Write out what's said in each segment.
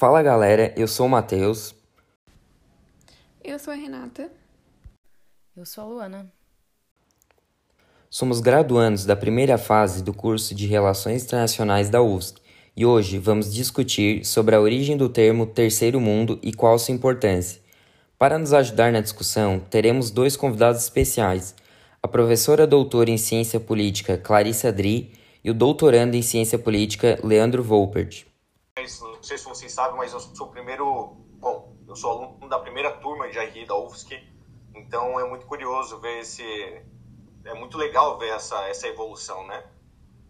Fala galera, eu sou o Matheus. Eu sou a Renata. Eu sou a Luana. Somos graduandos da primeira fase do curso de Relações Internacionais da UFSC e hoje vamos discutir sobre a origem do termo Terceiro Mundo e qual sua importância. Para nos ajudar na discussão, teremos dois convidados especiais: a professora doutora em Ciência Política Clarissa Dri e o doutorando em Ciência Política Leandro Volpert. Sei se vocês sabem, mas eu sou o primeiro. Bom, eu sou aluno da primeira turma de RI da UFSC, então é muito curioso ver esse. É muito legal ver essa, essa evolução, né?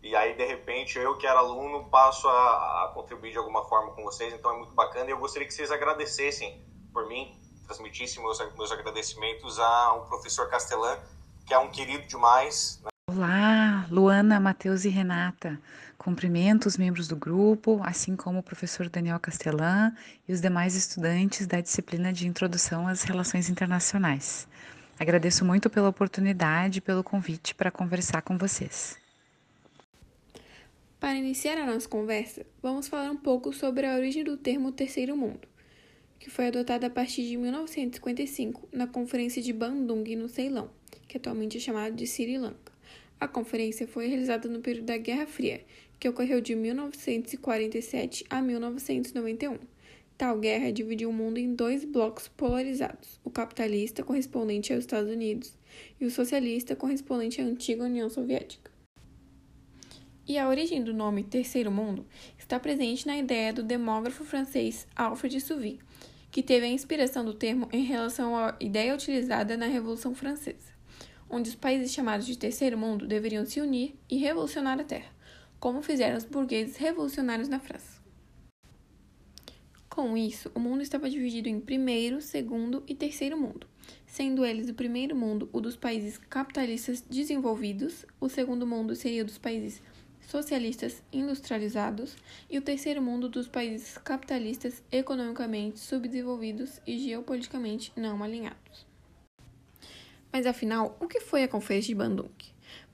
E aí, de repente, eu que era aluno passo a, a, contribuir de alguma forma com vocês, então é muito bacana. E eu gostaria que vocês agradecessem por mim, transmitissem meus, meus agradecimentos ao professor Castelã, que é um querido demais. Né? Olá, Luana, Matheus e Renata. Cumprimento os membros do grupo, assim como o professor Daniel Castelã e os demais estudantes da disciplina de Introdução às Relações Internacionais. Agradeço muito pela oportunidade e pelo convite para conversar com vocês. Para iniciar a nossa conversa, vamos falar um pouco sobre a origem do termo Terceiro Mundo, que foi adotado a partir de 1955 na Conferência de Bandung, no Ceilão, que atualmente é chamado de Sri Lanka. A conferência foi realizada no período da Guerra Fria, que ocorreu de 1947 a 1991. Tal guerra dividiu o mundo em dois blocos polarizados: o capitalista, correspondente aos Estados Unidos, e o socialista, correspondente à antiga União Soviética. E a origem do nome Terceiro Mundo está presente na ideia do demógrafo francês Alfred Souvy, que teve a inspiração do termo em relação à ideia utilizada na Revolução Francesa, onde os países chamados de Terceiro Mundo deveriam se unir e revolucionar a Terra, como fizeram os burgueses revolucionários na França. Com isso, o mundo estava dividido em primeiro, segundo e terceiro mundo, sendo eles o primeiro mundo o dos países capitalistas desenvolvidos, o segundo mundo seria o dos países socialistas industrializados e o terceiro mundo dos países capitalistas economicamente subdesenvolvidos e geopoliticamente não alinhados. Mas afinal, o que foi a Conferência de Bandung?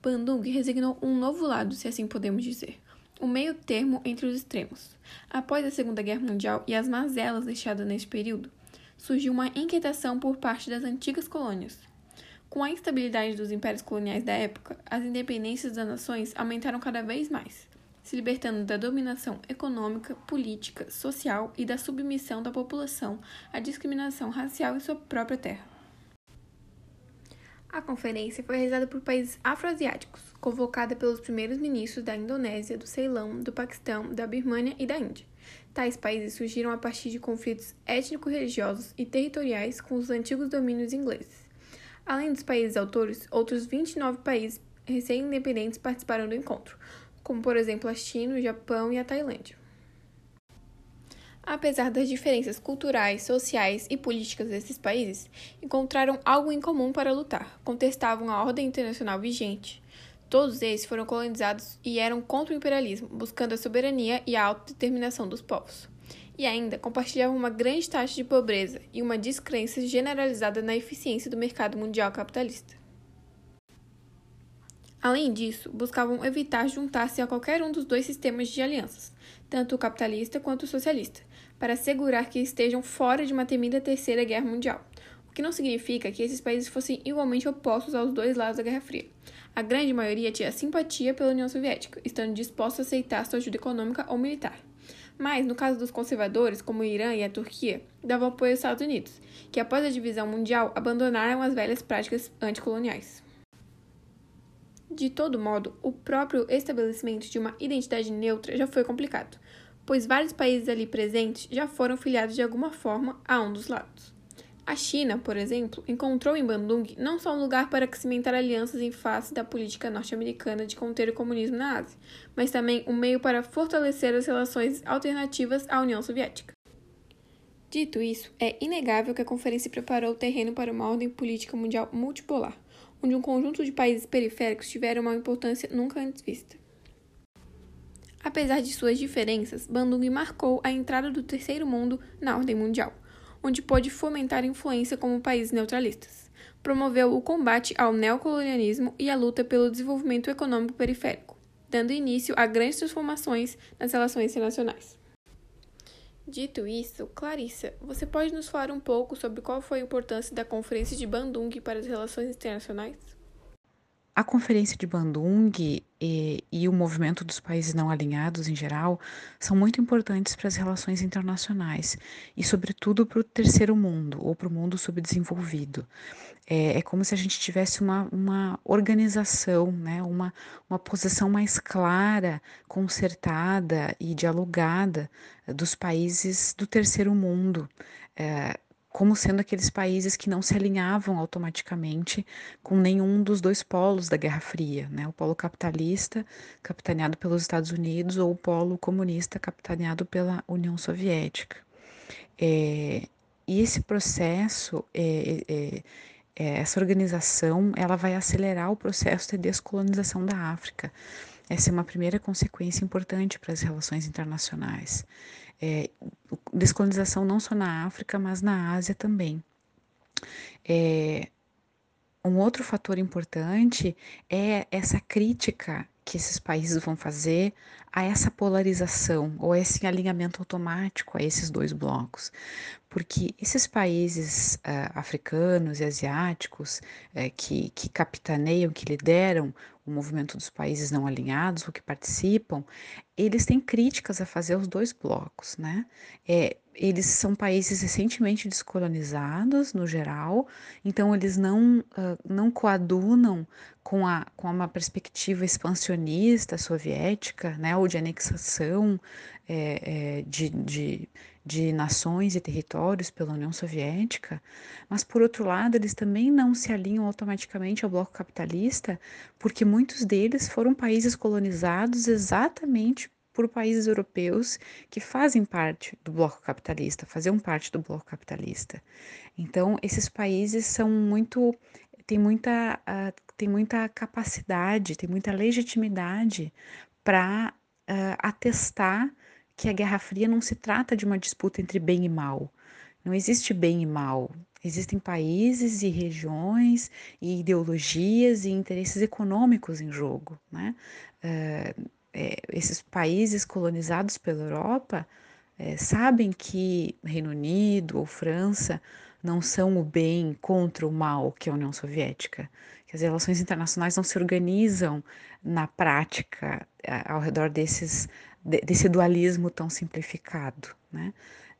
Bandung resignou um novo lado, se assim podemos dizer, o meio termo entre os extremos. Após a Segunda Guerra Mundial e as mazelas deixadas neste período, surgiu uma inquietação por parte das antigas colônias, com a instabilidade dos impérios coloniais da época, as independências das nações aumentaram cada vez mais, se libertando da dominação econômica, política, social e da submissão da população à discriminação racial em sua própria terra. A conferência foi realizada por países afroasiáticos, convocada pelos primeiros ministros da Indonésia, do Ceilão, do Paquistão, da Birmânia e da Índia. Tais países surgiram a partir de conflitos étnico-religiosos e territoriais com os antigos domínios ingleses. Além dos países autores, outros 29 países recém-independentes participaram do encontro, como por exemplo a China, o Japão e a Tailândia. Apesar das diferenças culturais, sociais e políticas desses países, encontraram algo em comum para lutar, contestavam a ordem internacional vigente. Todos eles foram colonizados e eram contra o imperialismo, buscando a soberania e a autodeterminação dos povos e ainda compartilhavam uma grande taxa de pobreza e uma descrença generalizada na eficiência do mercado mundial capitalista. Além disso, buscavam evitar juntar-se a qualquer um dos dois sistemas de alianças, tanto o capitalista quanto o socialista, para assegurar que estejam fora de uma temida terceira guerra mundial, o que não significa que esses países fossem igualmente opostos aos dois lados da Guerra Fria. A grande maioria tinha simpatia pela União Soviética, estando disposto a aceitar sua ajuda econômica ou militar. Mas, no caso dos conservadores, como o Irã e a Turquia, davam apoio aos Estados Unidos, que após a divisão mundial abandonaram as velhas práticas anticoloniais. De todo modo, o próprio estabelecimento de uma identidade neutra já foi complicado, pois vários países ali presentes já foram filiados de alguma forma a um dos lados. A China, por exemplo, encontrou em Bandung não só um lugar para cimentar alianças em face da política norte-americana de conter o comunismo na Ásia, mas também um meio para fortalecer as relações alternativas à União Soviética. Dito isso, é inegável que a conferência preparou o terreno para uma ordem política mundial multipolar, onde um conjunto de países periféricos tiveram uma importância nunca antes vista. Apesar de suas diferenças, Bandung marcou a entrada do terceiro mundo na ordem mundial onde pôde fomentar influência como países neutralistas. Promoveu o combate ao neocolonialismo e a luta pelo desenvolvimento econômico periférico, dando início a grandes transformações nas relações internacionais. Dito isso, Clarissa, você pode nos falar um pouco sobre qual foi a importância da Conferência de Bandung para as relações internacionais? A Conferência de Bandung e, e, o movimento dos países não alinhados em geral são muito importantes para as relações internacionais e, sobretudo, para o terceiro mundo ou para o mundo subdesenvolvido. É, é, como se a gente tivesse uma, uma organização, né? uma, uma posição mais clara, concertada e dialogada dos países do terceiro mundo. É, como sendo aqueles países que não se alinhavam automaticamente com nenhum dos dois polos da Guerra Fria, né? o polo capitalista, capitaneado pelos Estados Unidos, ou o polo comunista, capitaneado pela União Soviética. É, e esse processo, é, é, é, essa organização, ela vai acelerar o processo de descolonização da África. Essa é uma primeira consequência importante para as relações internacionais é, descolonização não só na África, mas na Ásia também. É, um outro fator importante é essa crítica que esses países vão fazer a essa polarização ou a esse alinhamento automático a esses dois blocos. Porque esses países uh, africanos e asiáticos uh, que, que capitaneiam, que lideram o movimento dos países não alinhados, ou que participam, eles têm críticas a fazer aos dois blocos, né? É, eles são países recentemente descolonizados, no geral, então eles não, uh, não coadunam com, a, com uma perspectiva expansionista soviética, né, ou de anexação é, é, de, de, de nações e territórios pela União Soviética, mas, por outro lado, eles também não se alinham automaticamente ao bloco capitalista, porque muitos deles foram países colonizados exatamente por países europeus que fazem parte do bloco capitalista, faziam parte do bloco capitalista. Então, esses países são muito tem muita, uh, tem muita capacidade, tem muita legitimidade para uh, atestar que a Guerra Fria não se trata de uma disputa entre bem e mal. Não existe bem e mal. Existem países e regiões e ideologias e interesses econômicos em jogo. Né? Uh, é, esses países colonizados pela Europa é, sabem que Reino Unido ou França não são o bem contra o mal que é a União Soviética, que as relações internacionais não se organizam na prática ao redor desses, desse dualismo tão simplificado, né?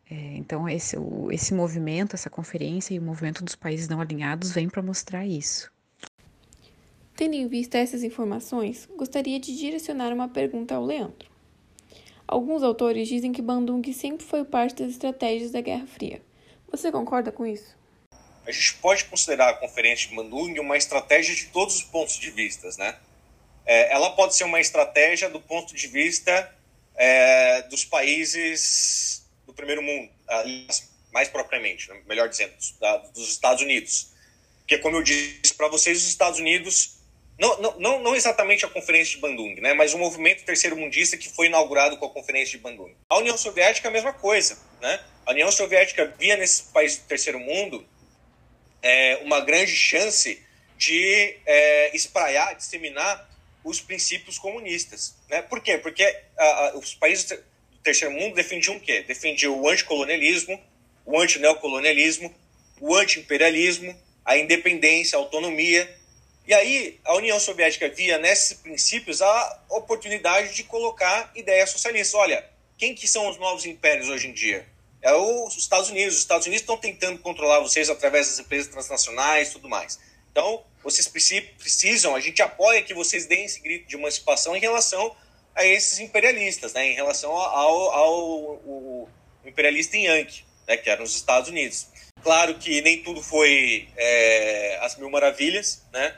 É, então esse, o, esse movimento, essa conferência e o movimento dos países não alinhados vem para mostrar isso. Tendo em vista essas informações, gostaria de direcionar uma pergunta ao Leandro. Alguns autores dizem que Bandung sempre foi parte das estratégias da Guerra Fria. Você concorda com isso? A gente pode considerar a Conferência de Bandung uma estratégia de todos os pontos de vista, né? É, ela pode ser uma estratégia do ponto de vista é, dos países do primeiro mundo, mais propriamente, né? melhor dizendo, dos Estados Unidos. Porque, como eu disse para vocês, os Estados Unidos, não, não, não exatamente a Conferência de Bandung, né? mas o movimento terceiro mundista que foi inaugurado com a Conferência de Bandung. A União Soviética é a mesma coisa. Né? A União Soviética via nesse país do terceiro mundo é, uma grande chance de é, espraiar, disseminar os princípios comunistas. Né? Por quê? Porque a, a, os países do terceiro mundo defendiam o quê? Defendiam o anticolonialismo, o antineocolonialismo, o antiimperialismo, a independência, a autonomia. E aí a União Soviética via nesses princípios a oportunidade de colocar ideias socialistas. Olha, quem que são os novos impérios hoje em dia? É os Estados Unidos. Os Estados Unidos estão tentando controlar vocês através das empresas transnacionais tudo mais. Então, vocês precisam, a gente apoia que vocês deem esse grito de emancipação em relação a esses imperialistas, né? em relação ao, ao, ao imperialista Yankee, né? que eram os Estados Unidos. Claro que nem tudo foi é, as mil maravilhas, né?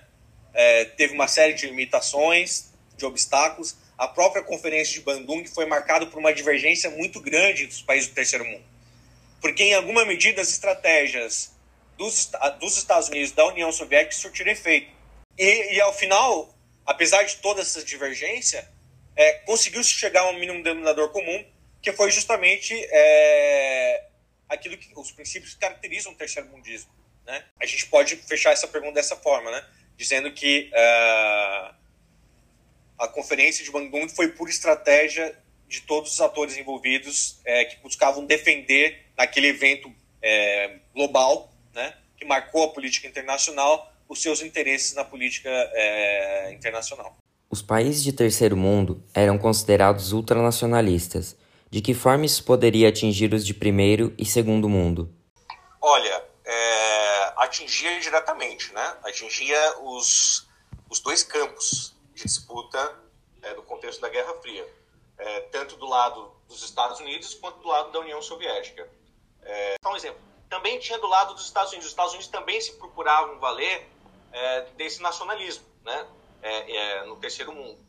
É, teve uma série de limitações, de obstáculos, a própria conferência de Bandung foi marcada por uma divergência muito grande dos países do terceiro mundo. Porque, em alguma medida, as estratégias dos, dos Estados Unidos, da União Soviética, surtiram efeito. E, e, ao final, apesar de toda essa divergência, é, conseguiu-se chegar a um mínimo denominador comum, que foi justamente é, aquilo que os princípios que caracterizam o terceiro mundismo. Né? A gente pode fechar essa pergunta dessa forma, né? dizendo que uh, a conferência de Bandung foi por estratégia de todos os atores envolvidos é, que buscavam defender naquele evento é, global, né, que marcou a política internacional, os seus interesses na política é, internacional. Os países de terceiro mundo eram considerados ultranacionalistas. De que forma isso poderia atingir os de primeiro e segundo mundo? Olha, é, atingia diretamente, né? Atingia os, os dois campos de disputa é, do contexto da Guerra Fria, é, tanto do lado dos Estados Unidos quanto do lado da União Soviética. É, um exemplo. Também tinha do lado dos Estados Unidos. Os Estados Unidos também se procuravam valer é, desse nacionalismo, né? É, é, no terceiro mundo.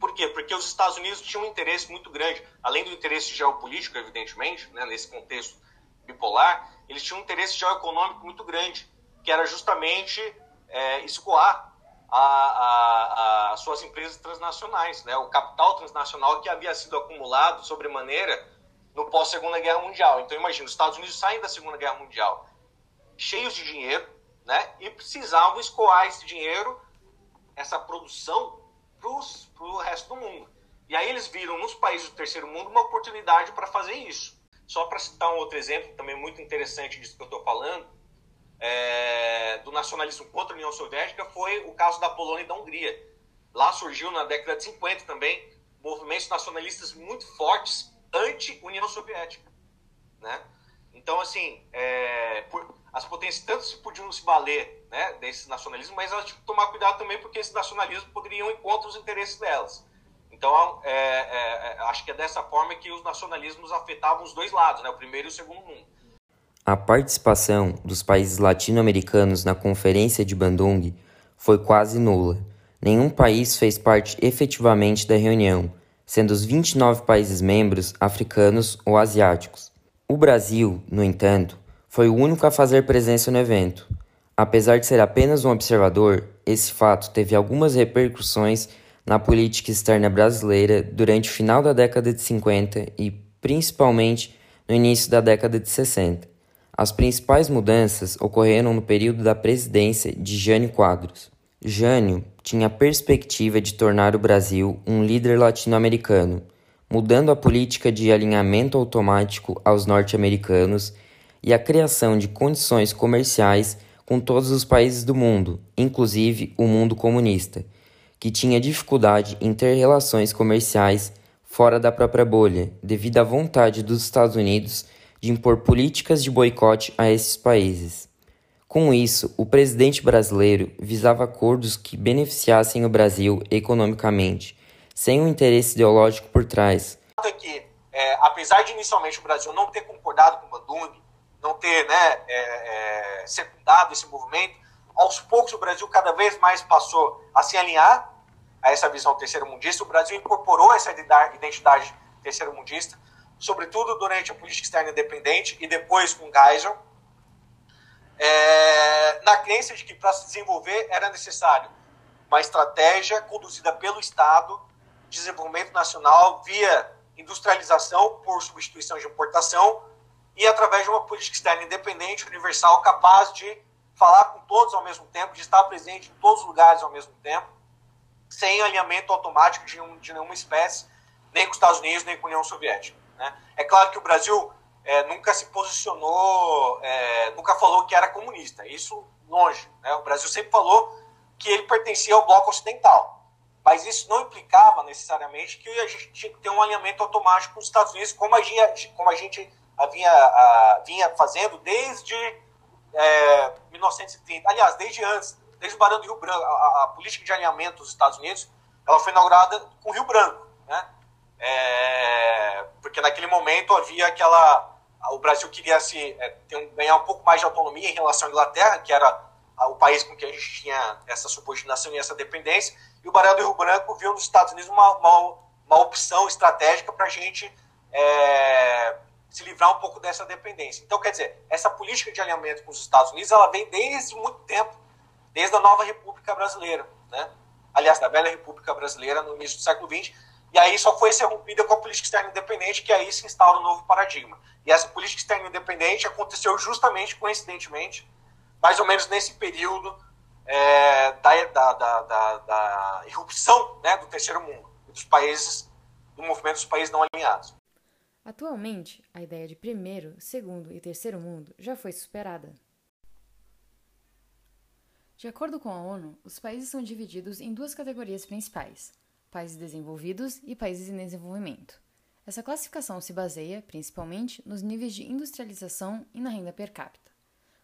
Por quê? Porque os Estados Unidos tinham um interesse muito grande, além do interesse geopolítico, evidentemente, né, nesse contexto bipolar, eles tinham um interesse geoeconômico muito grande, que era justamente é, escoar as suas empresas transnacionais, né, o capital transnacional que havia sido acumulado sobremaneira no pós-Segunda Guerra Mundial. Então, imagina, os Estados Unidos saem da Segunda Guerra Mundial cheios de dinheiro, né, e precisavam escoar esse dinheiro, essa produção, para o resto do mundo. E aí eles viram nos países do terceiro mundo uma oportunidade para fazer isso. Só para citar um outro exemplo, também muito interessante disso que eu estou falando, é, do nacionalismo contra a União Soviética, foi o caso da Polônia e da Hungria. Lá surgiu na década de 50 também movimentos nacionalistas muito fortes anti-União Soviética. Né? Então, assim, é, por, as potências tanto podiam se valer né, desse nacionalismo, mas elas tinham que tomar cuidado também porque esse nacionalismo poderia ir contra os interesses delas. Então, é, é, é, acho que é dessa forma que os nacionalismos afetavam os dois lados, né, o primeiro e o segundo mundo. A participação dos países latino-americanos na Conferência de Bandung foi quase nula. Nenhum país fez parte efetivamente da reunião, sendo os 29 países membros africanos ou asiáticos. O Brasil, no entanto, foi o único a fazer presença no evento. Apesar de ser apenas um observador, esse fato teve algumas repercussões na política externa brasileira durante o final da década de 50 e principalmente no início da década de 60. As principais mudanças ocorreram no período da presidência de Jânio Quadros. Jânio tinha a perspectiva de tornar o Brasil um líder latino-americano, mudando a política de alinhamento automático aos norte-americanos e a criação de condições comerciais com todos os países do mundo, inclusive o mundo comunista, que tinha dificuldade em ter relações comerciais fora da própria bolha, devido à vontade dos Estados Unidos de impor políticas de boicote a esses países. Com isso, o presidente brasileiro visava acordos que beneficiassem o Brasil economicamente, sem um interesse ideológico por trás. É que, é, apesar de inicialmente o Brasil não ter concordado com o Bandung, não ter né, é, é, secundado esse movimento, aos poucos o Brasil cada vez mais passou a se alinhar a essa visão terceiro-mundista. O Brasil incorporou essa identidade terceiro-mundista, sobretudo durante a política externa independente e depois com Geisel, é, na crença de que para se desenvolver era necessário uma estratégia conduzida pelo Estado, desenvolvimento nacional via industrialização por substituição de importação e através de uma política externa independente, universal, capaz de falar com todos ao mesmo tempo, de estar presente em todos os lugares ao mesmo tempo, sem alinhamento automático de, um, de nenhuma espécie, nem com os Estados Unidos, nem com a União Soviética. Né? É claro que o Brasil é, nunca se posicionou, é, nunca falou que era comunista, isso longe. Né? O Brasil sempre falou que ele pertencia ao bloco ocidental. Mas isso não implicava necessariamente que a gente tinha que ter um alinhamento automático com os Estados Unidos, como a gente, como a gente havia, a, vinha fazendo desde é, 1930. Aliás, desde antes, desde o Barão do Rio Branco. A, a, política de alinhamento dos Estados Unidos ela foi inaugurada com o Rio Branco. Né? É, porque naquele momento havia aquela. O Brasil queria se, é, um, ganhar um pouco mais de autonomia em relação à Inglaterra, que era o país com que a gente tinha essa subordinação e essa dependência, e o Barão do Rio Branco viu nos Estados Unidos uma, uma, uma opção estratégica para a gente é, se livrar um pouco dessa dependência. Então, quer dizer, essa política de alinhamento com os Estados Unidos, ela vem desde muito tempo, desde a nova República Brasileira, né? Aliás, da velha República Brasileira no início do século XX, e aí só foi ser rompida com a política externa independente, que aí se instaura um novo paradigma. E essa política externa independente aconteceu justamente, coincidentemente, mais ou menos nesse período é, da, da, da, da, irrupção né, do terceiro mundo, dos países do movimento dos países não alinhados. Atualmente, a ideia de primeiro, segundo e terceiro mundo já foi superada. De acordo com a ONU, os países são divididos em duas categorias principais: países desenvolvidos e países em desenvolvimento. Essa classificação se baseia, principalmente, nos níveis de industrialização e na renda per capita.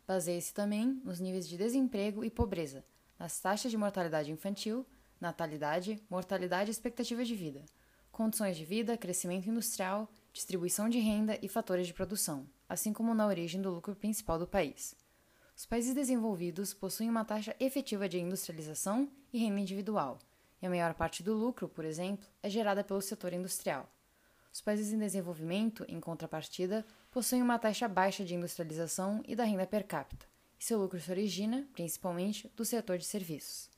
Baseia-se também nos níveis de desemprego e pobreza, nas taxas de mortalidade infantil, natalidade, mortalidade e expectativa de vida, condições de vida, crescimento industrial, distribuição de renda e fatores de produção, assim como na origem do lucro principal do país. Os países desenvolvidos possuem uma taxa efetiva de industrialização e renda individual, a maior parte do lucro, por exemplo, é gerada pelo setor industrial. Os países em desenvolvimento, em contrapartida, possuem uma taxa baixa de industrialização e da renda per capita, e seu lucro se origina, principalmente, do setor de serviços.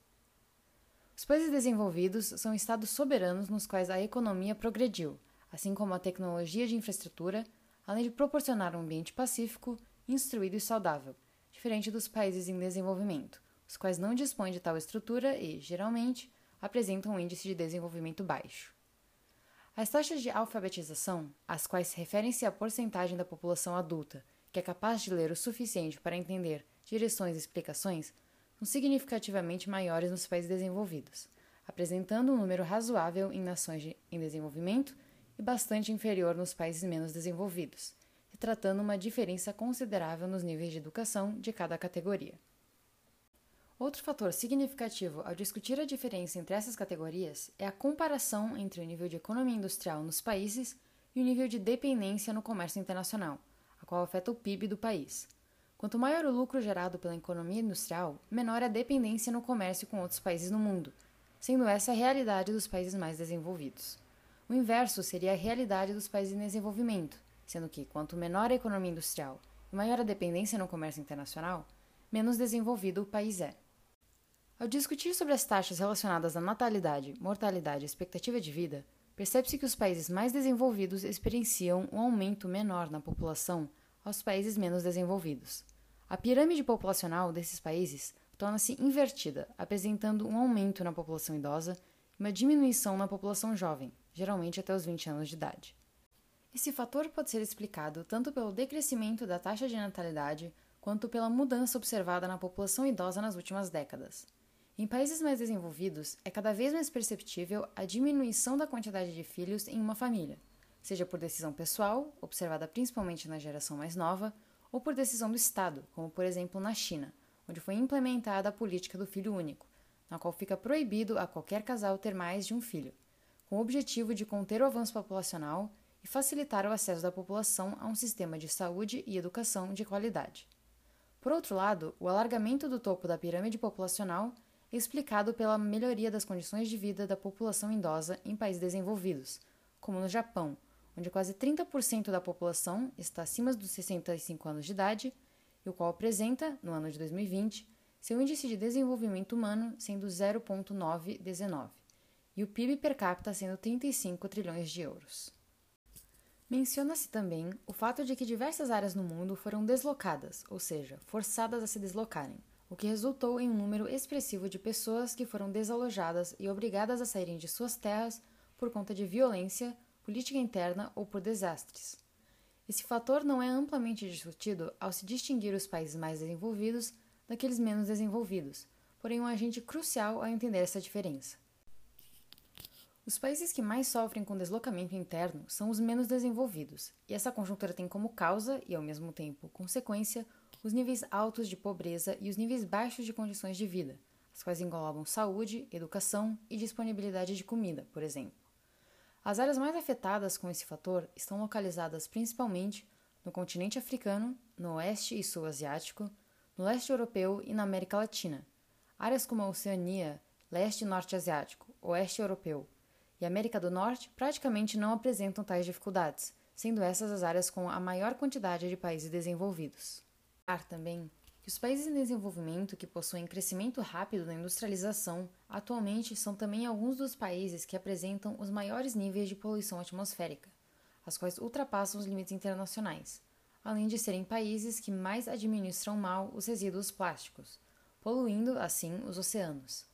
Os países desenvolvidos são estados soberanos nos quais a economia progrediu, assim como a tecnologia de infraestrutura, além de proporcionar um ambiente pacífico, instruído e saudável, diferente dos países em desenvolvimento, os quais não dispõem de tal estrutura e, geralmente, apresentam um índice de desenvolvimento baixo. As taxas de alfabetização, às quais referem-se a porcentagem da população adulta que é capaz de ler o suficiente para entender direções e explicações, são significativamente maiores nos países desenvolvidos, apresentando um número razoável em nações de, em desenvolvimento e bastante inferior nos países menos desenvolvidos, tratando uma diferença considerável nos níveis de educação de cada categoria. Outro fator significativo ao discutir a diferença entre essas categorias é a comparação entre o nível de economia industrial nos países e o nível de dependência no comércio internacional, a qual afeta o PIB do país. Quanto maior o lucro gerado pela economia industrial, menor a dependência no comércio com outros países no mundo, sendo essa a realidade dos países mais desenvolvidos. O inverso seria a realidade dos países em desenvolvimento, sendo que quanto menor a economia industrial e maior a dependência no comércio internacional, menos desenvolvido o país é. Ao discutir sobre as taxas relacionadas à natalidade, mortalidade e expectativa de vida, percebe-se que os países mais desenvolvidos experienciam um aumento menor na população aos países menos desenvolvidos. A pirâmide populacional desses países torna-se invertida, apresentando um aumento na população idosa e uma diminuição na população jovem, geralmente até os 20 anos de idade. Esse fator pode ser explicado tanto pelo decrescimento da taxa de natalidade quanto pela mudança observada na população idosa nas últimas décadas. Em países mais desenvolvidos, é cada vez mais perceptível a diminuição da quantidade de filhos em uma família, seja por decisão pessoal, observada principalmente na geração mais nova, ou por decisão do Estado, como por exemplo na China, onde foi implementada a política do filho único, na qual fica proibido a qualquer casal ter mais de um filho, com o objetivo de conter o avanço populacional e facilitar o acesso da população a um sistema de saúde e educação de qualidade. Por outro lado, o alargamento do topo da pirâmide populacional explicado pela melhoria das condições de vida da população idosa em países desenvolvidos, como no Japão, onde quase 30% da população está acima dos 65 anos de idade, e o qual apresenta, no ano de 2020, seu índice de desenvolvimento humano sendo 0,919 e o PIB per capita sendo 35 trilhões de euros. Menciona-se também o fato de que diversas áreas no mundo foram deslocadas, ou seja, forçadas a se deslocarem, o que resultou em um número expressivo de pessoas que foram desalojadas e obrigadas a saírem de suas terras por conta de violência, política interna ou por desastres. Esse fator não é amplamente discutido ao se distinguir os países mais desenvolvidos daqueles menos desenvolvidos, porém um agente crucial ao entender essa diferença. Os países que mais sofrem com deslocamento interno são os menos desenvolvidos, e essa conjuntura tem como causa, e ao mesmo tempo consequência, os níveis altos de pobreza e os níveis baixos de condições de vida, as quais englobam saúde, educação e disponibilidade de comida, por exemplo. As áreas mais afetadas com esse fator estão localizadas principalmente no continente africano, no oeste e sul asiático, no leste europeu e na América Latina. Áreas como a Oceania, leste e norte asiático, oeste europeu, e América do Norte praticamente não apresentam tais dificuldades, sendo essas as áreas com a maior quantidade de países desenvolvidos. Também que os países em desenvolvimento que possuem crescimento rápido na industrialização atualmente são também alguns dos países que apresentam os maiores níveis de poluição atmosférica, as quais ultrapassam os limites internacionais, além de serem países que mais administram mal os resíduos plásticos, poluindo assim os oceanos.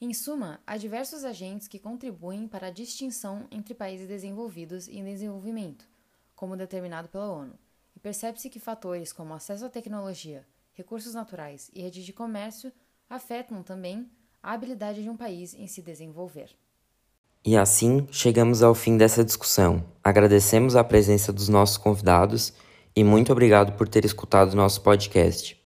Em suma, há diversos agentes que contribuem para a distinção entre países desenvolvidos e em desenvolvimento, como determinado pela ONU, percebe-se que fatores como acesso à tecnologia, recursos naturais e rede de comércio afetam também a habilidade de um país em se desenvolver. E assim chegamos ao fim dessa discussão. Agradecemos a presença dos nossos convidados e muito obrigado por ter escutado nosso podcast.